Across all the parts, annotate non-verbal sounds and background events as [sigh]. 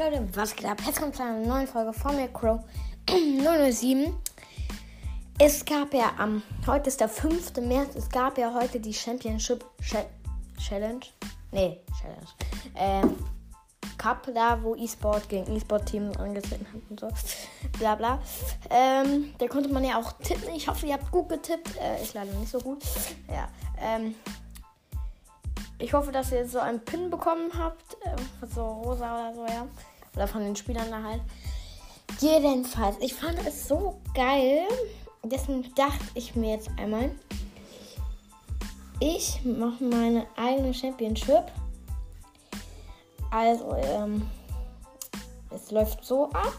Leute, was geht ab? Herzlich willkommen zu einer neuen Folge von mir, Crow 007. Es gab ja am, heute ist der 5. März, es gab ja heute die Championship Challenge. Nee, Challenge. Ähm, Cup da, wo E-Sport gegen E-Sport-Team angetreten hat und so. Bla bla. Ähm, da konnte man ja auch tippen. Ich hoffe, ihr habt gut getippt. Äh, ich leider nicht so gut. Ja. Ähm, ich hoffe, dass ihr so einen Pin bekommen habt. Äh, so rosa oder so, ja. Oder von den Spielern da halt. Jedenfalls, ich fand es so geil. Deswegen dachte ich mir jetzt einmal, ich mache meine eigene Championship. Also, ähm, es läuft so ab.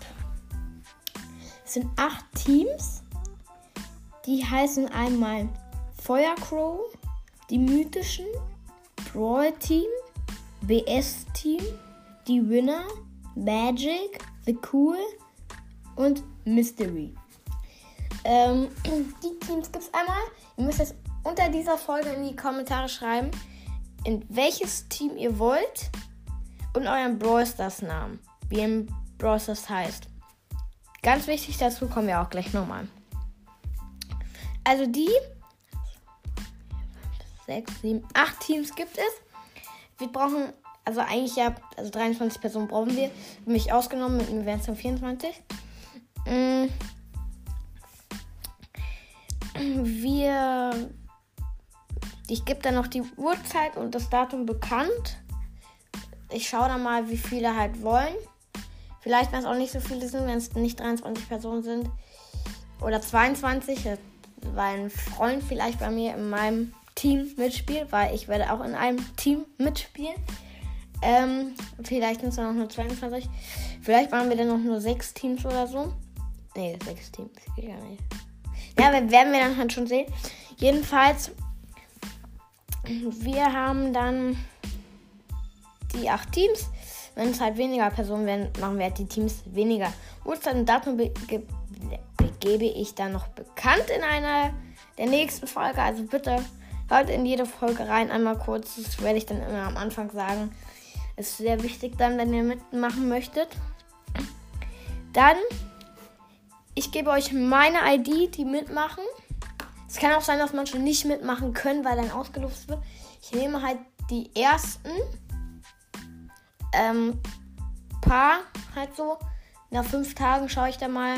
Es sind acht Teams. Die heißen einmal Feuercrow, die mythischen, Brawl Team, BS Team, die Winner, Magic, The Cool und Mystery. Ähm, [clears throat] die Teams gibt es einmal. Ihr müsst jetzt unter dieser Folge in die Kommentare schreiben, in welches Team ihr wollt und euren Brawl Stars Namen, wie im Brawl Stars heißt. Ganz wichtig, dazu kommen wir auch gleich nochmal. Also die 6, 7, 8 Teams gibt es. Wir brauchen, also eigentlich ja, also 23 Personen brauchen wir. Mich ausgenommen, mit mir wären es dann 24. Wir. Ich gebe dann noch die Uhrzeit und das Datum bekannt. Ich schaue dann mal, wie viele halt wollen. Vielleicht, wenn es auch nicht so viele sind, wenn es nicht 23 Personen sind. Oder 22, weil ein Freund vielleicht bei mir in meinem Team mitspielt, weil ich werde auch in einem Team mitspielen. Ähm, vielleicht sind es dann noch nur 22. Vielleicht machen wir dann noch nur sechs Teams oder so. Ne, sechs Teams. Geht gar nicht. Ja, werden wir dann halt schon sehen. Jedenfalls, wir haben dann die acht Teams. Wenn es halt weniger Personen werden, machen wir halt die Teams weniger. Und Datum be ge gebe ich dann noch bekannt in einer der nächsten Folge. Also bitte hört in jede Folge rein, einmal kurz. Das werde ich dann immer am Anfang sagen. Ist sehr wichtig dann, wenn ihr mitmachen möchtet. Dann, ich gebe euch meine ID, die mitmachen. Es kann auch sein, dass manche nicht mitmachen können, weil dann ausgelost wird. Ich nehme halt die ersten ähm, paar halt so. Nach fünf Tagen schaue ich dann mal,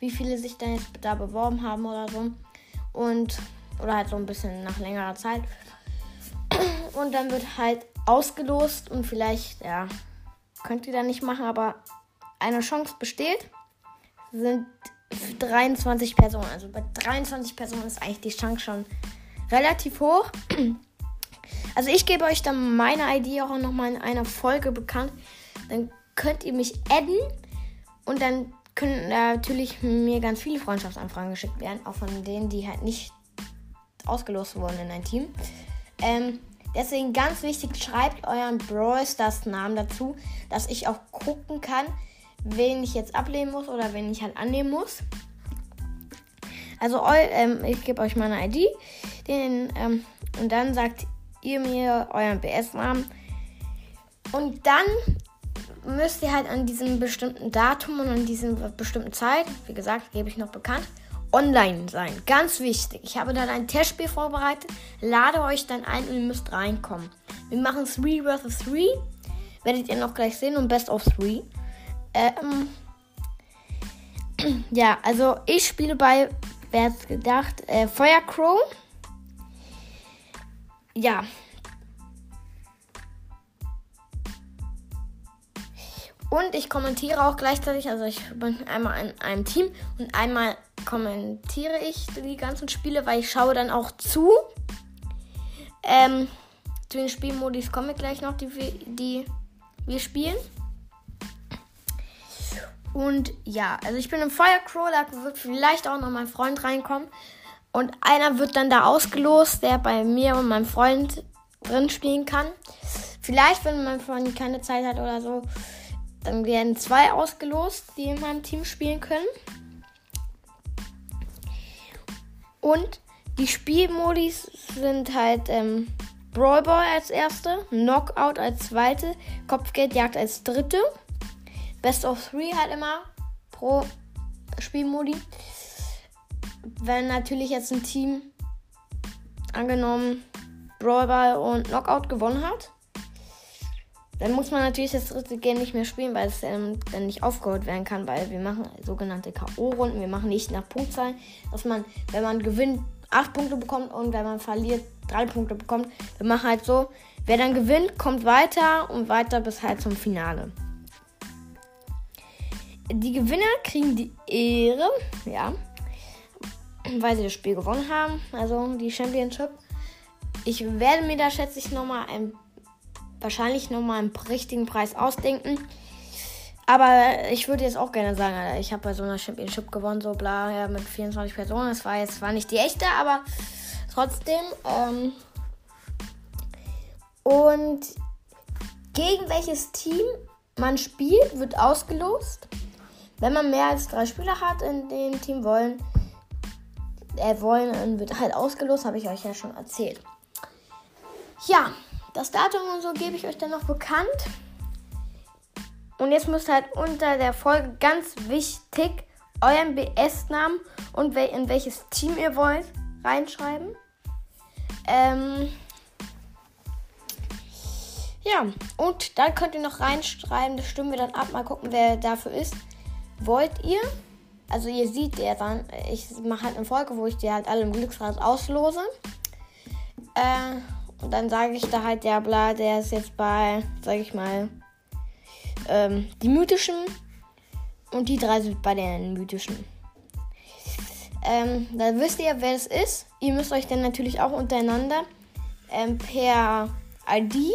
wie viele sich dann jetzt da beworben haben oder so. Und, oder halt so ein bisschen nach längerer Zeit. Und dann wird halt ausgelost und vielleicht, ja, könnt ihr da nicht machen, aber eine Chance besteht. Sind 23 Personen. Also bei 23 Personen ist eigentlich die Chance schon relativ hoch. Also ich gebe euch dann meine ID auch nochmal in einer Folge bekannt. Dann könnt ihr mich adden und dann können natürlich mir ganz viele Freundschaftsanfragen geschickt werden, auch von denen, die halt nicht ausgelost wurden in ein Team. Ähm, deswegen ganz wichtig, schreibt euren Brawl Stars Namen dazu, dass ich auch gucken kann, wen ich jetzt ablehnen muss oder wen ich halt annehmen muss. Also ähm, ich gebe euch meine ID, den, ähm, und dann sagt ihr mir euren BS-Namen. Und dann müsst ihr halt an diesem bestimmten Datum und an dieser bestimmten Zeit, wie gesagt, gebe ich noch bekannt, online sein. Ganz wichtig. Ich habe dann ein Testspiel vorbereitet. Lade euch dann ein und ihr müsst reinkommen. Wir machen 3 vs 3. Werdet ihr noch gleich sehen und Best of 3. Ähm, [clears throat] ja, also ich spiele bei, wer hat's gedacht, äh, Feuercrow ja. Und ich kommentiere auch gleichzeitig, also ich bin einmal in einem Team und einmal kommentiere ich die ganzen Spiele, weil ich schaue dann auch zu. Ähm, zu den Spielmodis komme ich gleich noch, die, die wir spielen. Und ja, also ich bin im da wird vielleicht auch noch mein Freund reinkommen. Und einer wird dann da ausgelost, der bei mir und meinem Freund drin spielen kann. Vielleicht, wenn mein Freund keine Zeit hat oder so, dann werden zwei ausgelost, die in meinem Team spielen können. Und die Spielmodis sind halt ähm, Brawl Ball als erste, Knockout als zweite, Kopfgeldjagd als dritte, Best of Three halt immer pro Spielmodi. Wenn natürlich jetzt ein Team angenommen Brawl Ball und Knockout gewonnen hat, dann muss man natürlich das dritte Game nicht mehr spielen, weil es ähm, dann nicht aufgeholt werden kann, weil wir machen sogenannte K.O.-Runden. Wir machen nicht nach Punktzahl, dass man, wenn man gewinnt, 8 Punkte bekommt und wenn man verliert, 3 Punkte bekommt. Wir machen halt so, wer dann gewinnt, kommt weiter und weiter bis halt zum Finale. Die Gewinner kriegen die Ehre, ja, weil sie das Spiel gewonnen haben, also die Championship. Ich werde mir da, schätze ich, nochmal ein wahrscheinlich nochmal einen richtigen Preis ausdenken. Aber ich würde jetzt auch gerne sagen, ich habe bei so einer Championship gewonnen, so bla, ja, mit 24 Personen. Das war jetzt zwar nicht die echte, aber trotzdem. Ähm und gegen welches Team man spielt, wird ausgelost. Wenn man mehr als drei Spieler hat in dem Team wollen, äh, wollen, wird halt ausgelost, habe ich euch ja schon erzählt. Ja, das Datum und so gebe ich euch dann noch bekannt. Und jetzt müsst ihr halt unter der Folge ganz wichtig euren BS-Namen und in welches Team ihr wollt reinschreiben. Ähm ja, und dann könnt ihr noch reinschreiben, das stimmen wir dann ab, mal gucken, wer dafür ist. Wollt ihr? Also ihr seht ja dann, ich mache halt eine Folge, wo ich die halt alle im Glücksrad auslose. Äh, und dann sage ich da halt, ja bla, der ist jetzt bei, sag ich mal, ähm, die mythischen. Und die drei sind bei den mythischen. Ähm, dann wisst ihr, wer es ist. Ihr müsst euch dann natürlich auch untereinander ähm, per ID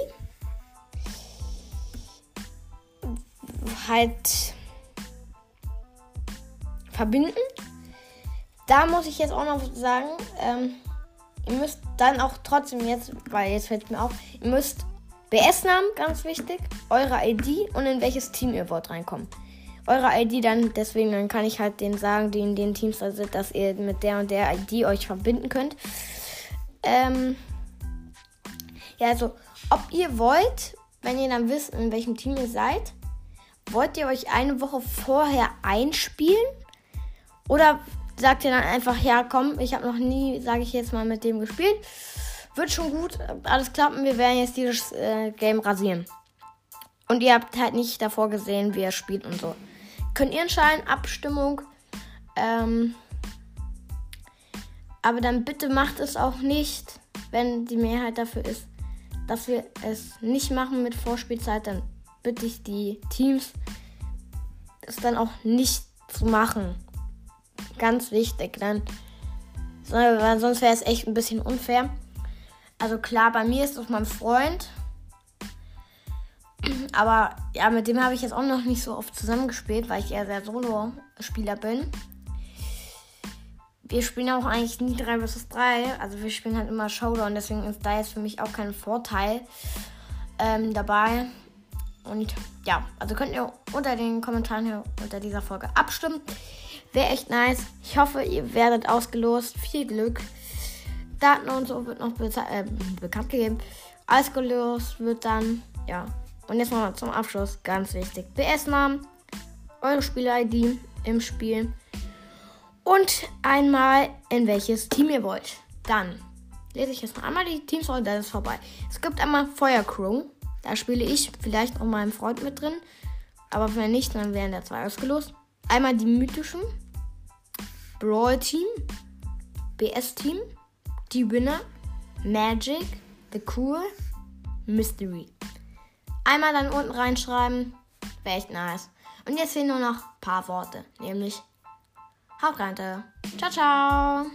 halt verbinden. Da muss ich jetzt auch noch sagen, ähm, Ihr müsst dann auch trotzdem jetzt, weil jetzt fällt mir auf, ihr müsst BS-Namen, ganz wichtig, eure ID und in welches Team ihr wollt reinkommen. Eure ID dann, deswegen, dann kann ich halt denen sagen, die in den Teams da sind, dass ihr mit der und der ID euch verbinden könnt. Ähm, ja, also, ob ihr wollt, wenn ihr dann wisst, in welchem Team ihr seid, wollt ihr euch eine Woche vorher einspielen? Oder sagt ihr dann einfach, ja, komm, ich habe noch nie, sage ich jetzt mal, mit dem gespielt. Wird schon gut, alles klappen, wir werden jetzt dieses äh, Game rasieren. Und ihr habt halt nicht davor gesehen, wie er spielt und so. Könnt ihr entscheiden, Abstimmung. Ähm, aber dann bitte macht es auch nicht, wenn die Mehrheit dafür ist, dass wir es nicht machen mit Vorspielzeit, dann bitte ich die Teams, es dann auch nicht zu machen. Ganz wichtig, dann. Sonst wäre es echt ein bisschen unfair. Also klar, bei mir ist es mein Freund. Aber ja, mit dem habe ich jetzt auch noch nicht so oft zusammengespielt, weil ich eher sehr Solo-Spieler bin. Wir spielen auch eigentlich nie 3 vs 3. Also wir spielen halt immer Showdown, deswegen ist da jetzt für mich auch kein Vorteil ähm, dabei. Und ja, also könnt ihr unter den Kommentaren hier unter dieser Folge abstimmen. Wäre echt nice. Ich hoffe, ihr werdet ausgelost. Viel Glück. Daten und so wird noch äh, bekannt gegeben. Ausgelost wird dann, ja. Und jetzt mal zum Abschluss, ganz wichtig. BS-Namen, eure Spiel-ID im Spiel und einmal in welches Team ihr wollt. Dann lese ich jetzt noch einmal die Teams und dann ist vorbei. Es gibt einmal Feuercrew. Da spiele ich vielleicht auch meinen Freund mit drin. Aber wenn nicht, dann werden da zwei ausgelost. Einmal die mythischen. Brawl Team. BS Team. Die Winner. Magic. The Cool. Mystery. Einmal dann unten reinschreiben. Wäre echt nice. Und jetzt fehlen nur noch ein paar Worte. Nämlich rein. Ciao, ciao.